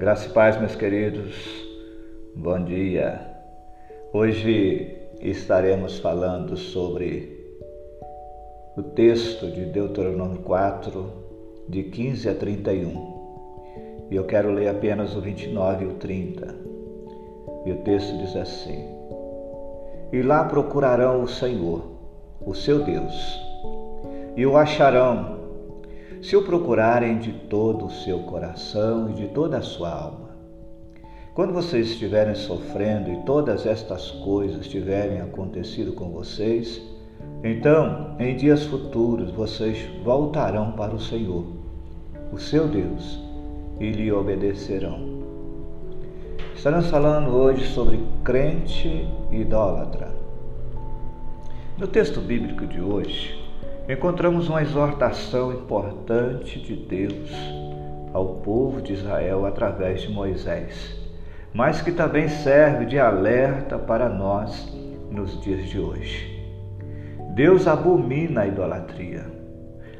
Graça e paz, meus queridos. Bom dia. Hoje estaremos falando sobre o texto de Deuteronômio 4, de 15 a 31. E eu quero ler apenas o 29 e o 30. E o texto diz assim: E lá procurarão o Senhor, o seu Deus, e o acharão se o procurarem de todo o seu coração e de toda a sua alma. Quando vocês estiverem sofrendo e todas estas coisas tiverem acontecido com vocês, então, em dias futuros, vocês voltarão para o Senhor, o seu Deus, e lhe obedecerão. Estaremos falando hoje sobre crente idólatra. No texto bíblico de hoje, encontramos uma exortação importante de Deus ao povo de Israel através de Moisés, mas que também serve de alerta para nós nos dias de hoje. Deus abomina a idolatria.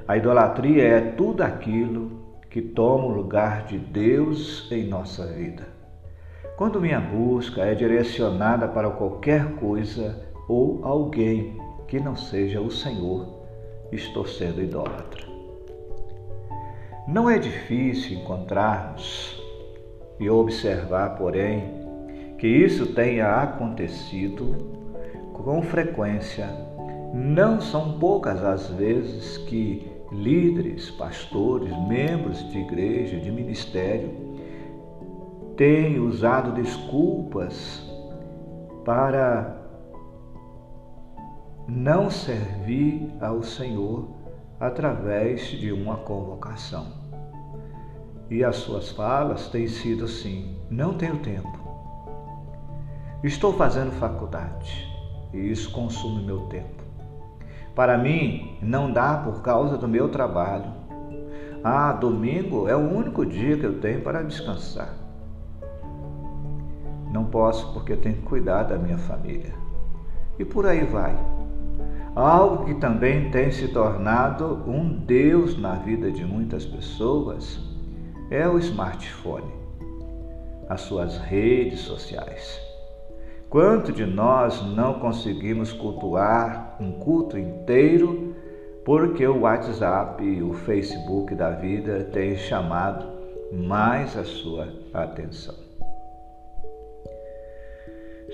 A idolatria é tudo aquilo que toma o lugar de Deus em nossa vida. Quando minha busca é direcionada para qualquer coisa ou alguém que não seja o Senhor, estou sendo idólatra. Não é difícil encontrarmos e observar, porém, que isso tenha acontecido com frequência. Não são poucas as vezes que líderes, pastores, membros de igreja, de ministério, têm usado desculpas para não servir ao Senhor através de uma convocação. E as suas falas têm sido assim: não tenho tempo. Estou fazendo faculdade e isso consome meu tempo. Para mim, não dá por causa do meu trabalho. Ah, domingo é o único dia que eu tenho para descansar. Não posso porque tenho que cuidar da minha família. E por aí vai. Algo que também tem se tornado um Deus na vida de muitas pessoas é o smartphone, as suas redes sociais. Quanto de nós não conseguimos cultuar um culto inteiro porque o WhatsApp e o Facebook da vida têm chamado mais a sua atenção?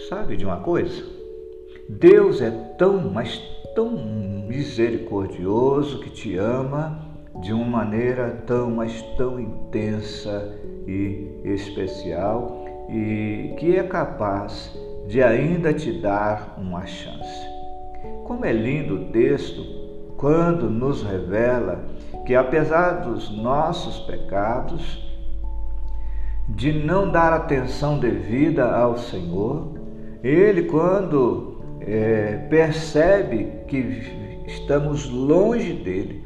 Sabe de uma coisa? Deus é tão, mas tão misericordioso que te ama de uma maneira tão, mas tão intensa e especial e que é capaz de ainda te dar uma chance. Como é lindo o texto quando nos revela que, apesar dos nossos pecados, de não dar atenção devida ao Senhor, Ele, quando é, percebe que estamos longe dele,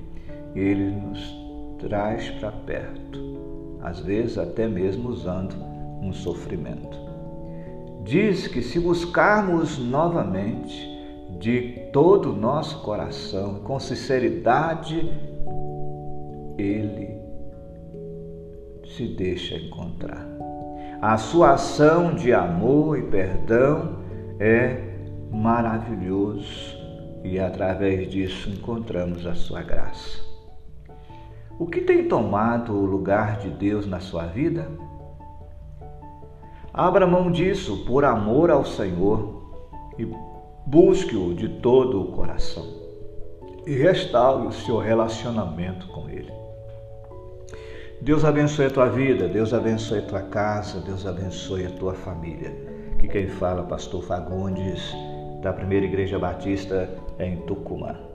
ele nos traz para perto, às vezes até mesmo usando um sofrimento. Diz que se buscarmos novamente de todo o nosso coração, com sinceridade, ele se deixa encontrar. A sua ação de amor e perdão é maravilhoso e através disso encontramos a sua graça. O que tem tomado o lugar de Deus na sua vida? Abra mão disso por amor ao Senhor e busque-o de todo o coração e restaure o seu relacionamento com Ele. Deus abençoe a tua vida, Deus abençoe a tua casa, Deus abençoe a tua família. Que quem fala, Pastor Fagundes da Primeira Igreja Batista em Tucumã.